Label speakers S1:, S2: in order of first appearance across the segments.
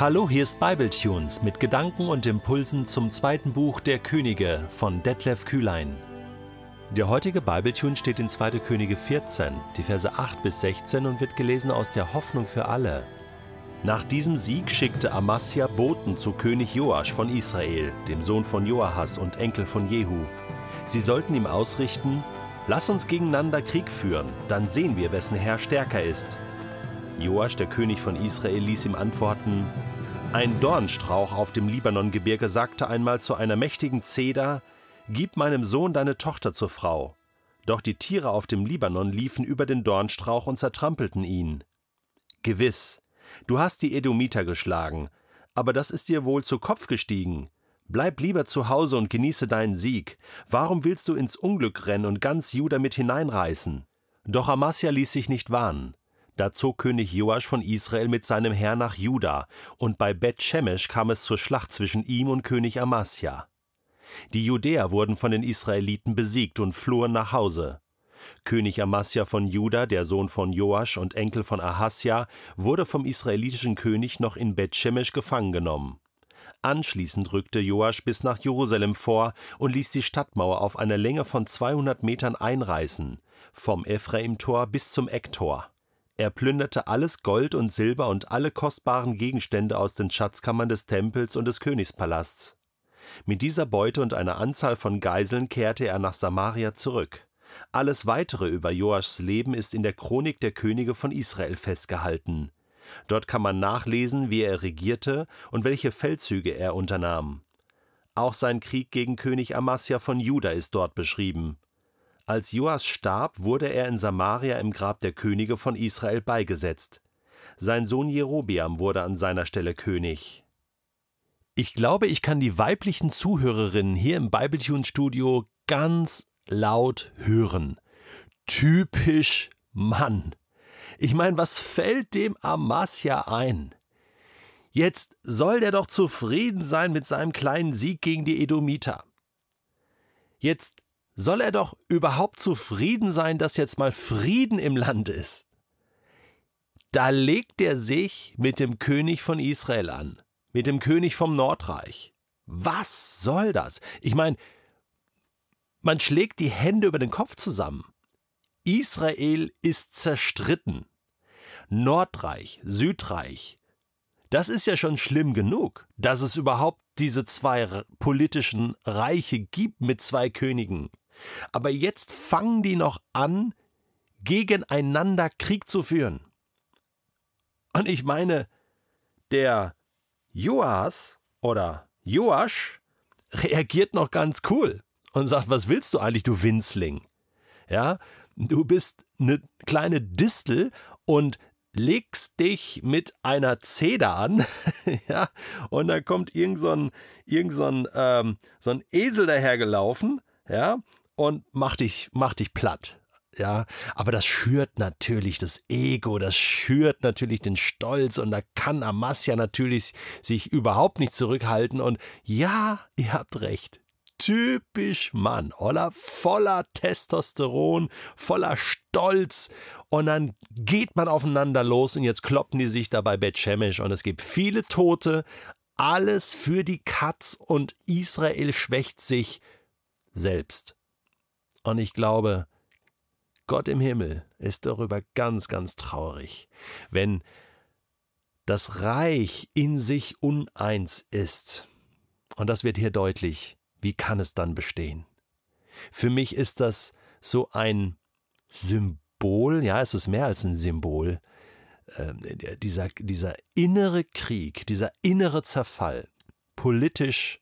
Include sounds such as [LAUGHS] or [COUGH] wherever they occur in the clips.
S1: Hallo, hier ist Bibletunes mit Gedanken und Impulsen zum zweiten Buch der Könige von Detlef Kühlein. Der heutige Bibletune steht in 2. Könige 14, die Verse 8 bis 16 und wird gelesen aus der Hoffnung für alle. Nach diesem Sieg schickte Amasja Boten zu König Joasch von Israel, dem Sohn von Joahas und Enkel von Jehu. Sie sollten ihm ausrichten: Lass uns gegeneinander Krieg führen, dann sehen wir, wessen Herr stärker ist. Joasch, der König von Israel, ließ ihm antworten: Ein Dornstrauch auf dem Libanongebirge sagte einmal zu einer mächtigen Zeder: Gib meinem Sohn deine Tochter zur Frau. Doch die Tiere auf dem Libanon liefen über den Dornstrauch und zertrampelten ihn. Gewiss, Du hast die Edomiter geschlagen, aber das ist dir wohl zu Kopf gestiegen. Bleib lieber zu Hause und genieße deinen Sieg. Warum willst du ins Unglück rennen und ganz Juda mit hineinreißen? Doch Amasja ließ sich nicht warnen. Da zog König Joasch von Israel mit seinem Heer nach Juda, und bei Bet Shemesh kam es zur Schlacht zwischen ihm und König Amasja. Die Judäer wurden von den Israeliten besiegt und flohen nach Hause. König Amasja von Juda, der Sohn von Joasch und Enkel von Ahasja, wurde vom israelitischen König noch in Bet-Shemesh gefangen genommen. Anschließend rückte Joasch bis nach Jerusalem vor und ließ die Stadtmauer auf einer Länge von 200 Metern einreißen, vom Ephraim-Tor bis zum Ecktor. Er plünderte alles Gold und Silber und alle kostbaren Gegenstände aus den Schatzkammern des Tempels und des Königspalasts. Mit dieser Beute und einer Anzahl von Geiseln kehrte er nach Samaria zurück. Alles weitere über Joaschs Leben ist in der Chronik der Könige von Israel festgehalten. Dort kann man nachlesen, wie er regierte und welche Feldzüge er unternahm. Auch sein Krieg gegen König Amasja von Juda ist dort beschrieben. Als Joas starb, wurde er in Samaria im Grab der Könige von Israel beigesetzt. Sein Sohn Jerobiam wurde an seiner Stelle König. Ich glaube, ich kann die weiblichen Zuhörerinnen hier im Bibletune Studio ganz laut hören. Typisch Mann. Ich meine, was fällt dem Amasja ein? Jetzt soll der doch zufrieden sein mit seinem kleinen Sieg gegen die Edomiter. Jetzt soll er doch überhaupt zufrieden sein, dass jetzt mal Frieden im Land ist. Da legt er sich mit dem König von Israel an, mit dem König vom Nordreich. Was soll das? Ich meine, man schlägt die Hände über den Kopf zusammen. Israel ist zerstritten. Nordreich, Südreich. Das ist ja schon schlimm genug, dass es überhaupt diese zwei politischen Reiche gibt mit zwei Königen. Aber jetzt fangen die noch an, gegeneinander Krieg zu führen. Und ich meine, der Joas oder Joasch reagiert noch ganz cool und sagt, was willst du eigentlich, du Winzling? Ja, du bist eine kleine Distel und legst dich mit einer Zeder an, [LAUGHS] ja, und da kommt irgend so ein, irgend so ein, ähm, so ein Esel dahergelaufen, ja, und macht dich, macht dich platt. Ja, aber das schürt natürlich das Ego, das schürt natürlich den Stolz und da kann Amasja natürlich sich überhaupt nicht zurückhalten und ja, ihr habt recht typisch Mann, oder? Voller Testosteron, voller Stolz. Und dann geht man aufeinander los und jetzt kloppen die sich dabei Bethshemesh und es gibt viele Tote. Alles für die Katz und Israel schwächt sich selbst. Und ich glaube, Gott im Himmel ist darüber ganz, ganz traurig, wenn das Reich in sich uneins ist. Und das wird hier deutlich wie kann es dann bestehen? Für mich ist das so ein Symbol, ja, es ist mehr als ein Symbol, äh, dieser, dieser innere Krieg, dieser innere Zerfall, politisch,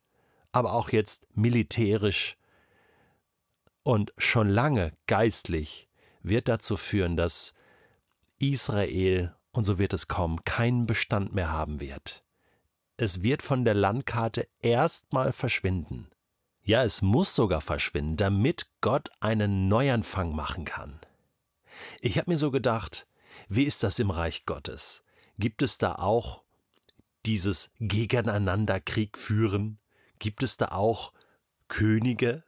S1: aber auch jetzt militärisch und schon lange geistlich, wird dazu führen, dass Israel, und so wird es kommen, keinen Bestand mehr haben wird. Es wird von der Landkarte erstmal verschwinden. Ja, es muss sogar verschwinden, damit Gott einen Neuanfang machen kann. Ich habe mir so gedacht, wie ist das im Reich Gottes? Gibt es da auch dieses Gegeneinander Krieg führen? Gibt es da auch Könige,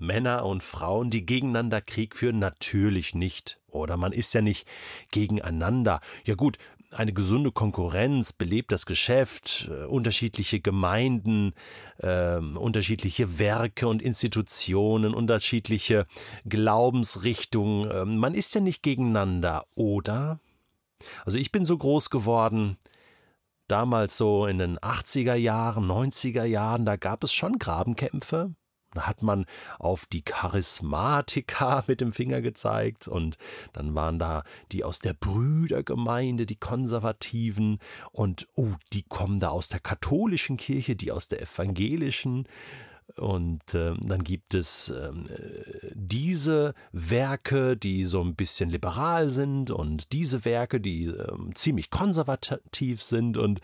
S1: Männer und Frauen, die gegeneinander Krieg führen? Natürlich nicht. Oder man ist ja nicht gegeneinander. Ja gut, eine gesunde Konkurrenz belebt das Geschäft, äh, unterschiedliche Gemeinden, äh, unterschiedliche Werke und Institutionen, unterschiedliche Glaubensrichtungen. Äh, man ist ja nicht gegeneinander, oder? Also ich bin so groß geworden, damals so in den 80er Jahren, 90er Jahren, da gab es schon Grabenkämpfe. Da hat man auf die Charismatiker [LAUGHS] mit dem Finger gezeigt und dann waren da die aus der Brüdergemeinde, die Konservativen und oh, die kommen da aus der katholischen Kirche, die aus der evangelischen und äh, dann gibt es äh, diese Werke, die so ein bisschen liberal sind und diese Werke, die äh, ziemlich konservativ sind und,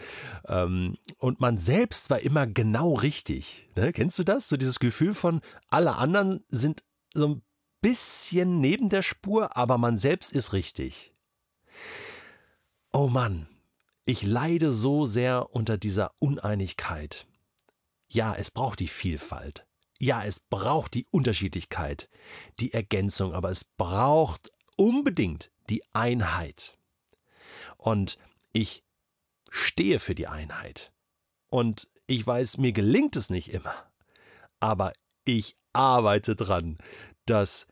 S1: ähm, und man selbst war immer genau richtig. Ne? Kennst du das? So dieses Gefühl von, alle anderen sind so ein bisschen neben der Spur, aber man selbst ist richtig. Oh Mann, ich leide so sehr unter dieser Uneinigkeit. Ja, es braucht die Vielfalt. Ja, es braucht die Unterschiedlichkeit, die Ergänzung, aber es braucht unbedingt die Einheit. Und ich stehe für die Einheit. Und ich weiß, mir gelingt es nicht immer. Aber ich arbeite dran, dass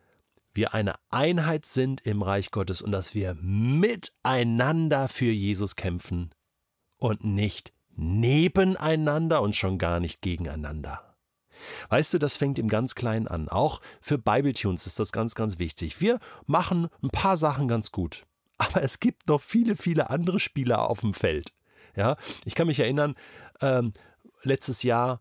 S1: wir eine Einheit sind im Reich Gottes und dass wir miteinander für Jesus kämpfen und nicht nebeneinander und schon gar nicht gegeneinander. Weißt du, das fängt im ganz Kleinen an. Auch für Bibletunes ist das ganz, ganz wichtig. Wir machen ein paar Sachen ganz gut. Aber es gibt noch viele, viele andere Spieler auf dem Feld. Ja, ich kann mich erinnern, ähm, letztes Jahr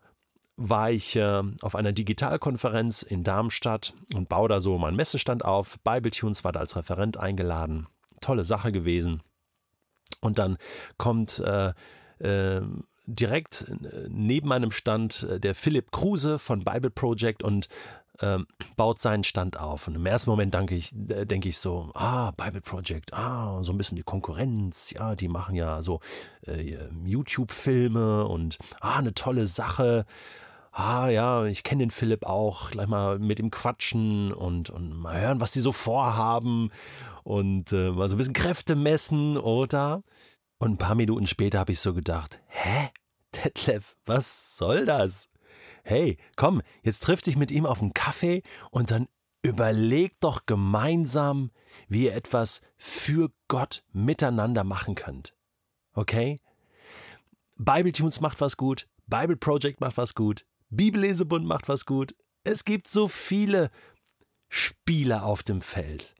S1: war ich äh, auf einer Digitalkonferenz in Darmstadt und baue da so meinen Messestand auf. Bibletunes war da als Referent eingeladen. Tolle Sache gewesen. Und dann kommt äh, direkt äh, neben meinem Stand äh, der Philipp Kruse von Bible Project und ähm, baut seinen Stand auf. Und im ersten Moment denke ich, denke ich so, ah, Bible Project, ah, so ein bisschen die Konkurrenz, ja, die machen ja so äh, YouTube-Filme und ah, eine tolle Sache. Ah ja, ich kenne den Philipp auch, gleich mal mit ihm quatschen und, und mal hören, was die so vorhaben und äh, mal so ein bisschen Kräfte messen, oder? Und ein paar Minuten später habe ich so gedacht, hä? Detlef, was soll das? Hey, komm, jetzt triff dich mit ihm auf einen Kaffee und dann überlegt doch gemeinsam, wie ihr etwas für Gott miteinander machen könnt. Okay? Bibletunes macht was gut, Bible Project macht was gut, Bibellesebund macht was gut. Es gibt so viele Spieler auf dem Feld.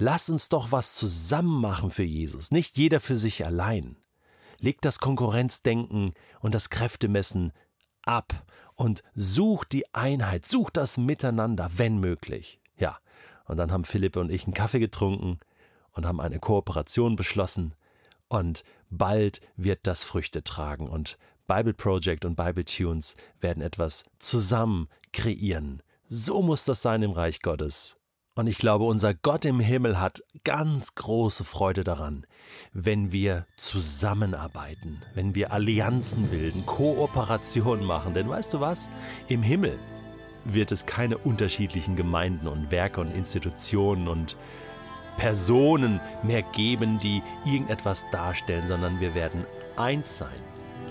S1: Lass uns doch was zusammen machen für Jesus, nicht jeder für sich allein. Leg das Konkurrenzdenken und das Kräftemessen ab und such die Einheit, such das Miteinander, wenn möglich. Ja, und dann haben Philipp und ich einen Kaffee getrunken und haben eine Kooperation beschlossen und bald wird das Früchte tragen und Bible Project und Bible Tunes werden etwas zusammen kreieren. So muss das sein im Reich Gottes. Und ich glaube, unser Gott im Himmel hat ganz große Freude daran, wenn wir zusammenarbeiten, wenn wir Allianzen bilden, Kooperation machen. Denn weißt du was? Im Himmel wird es keine unterschiedlichen Gemeinden und Werke und Institutionen und Personen mehr geben, die irgendetwas darstellen, sondern wir werden eins sein,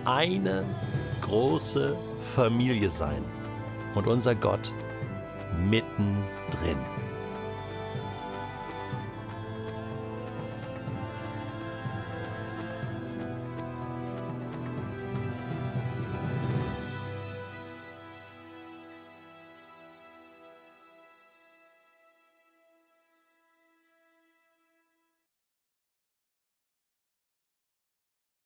S1: eine große Familie sein und unser Gott mittendrin.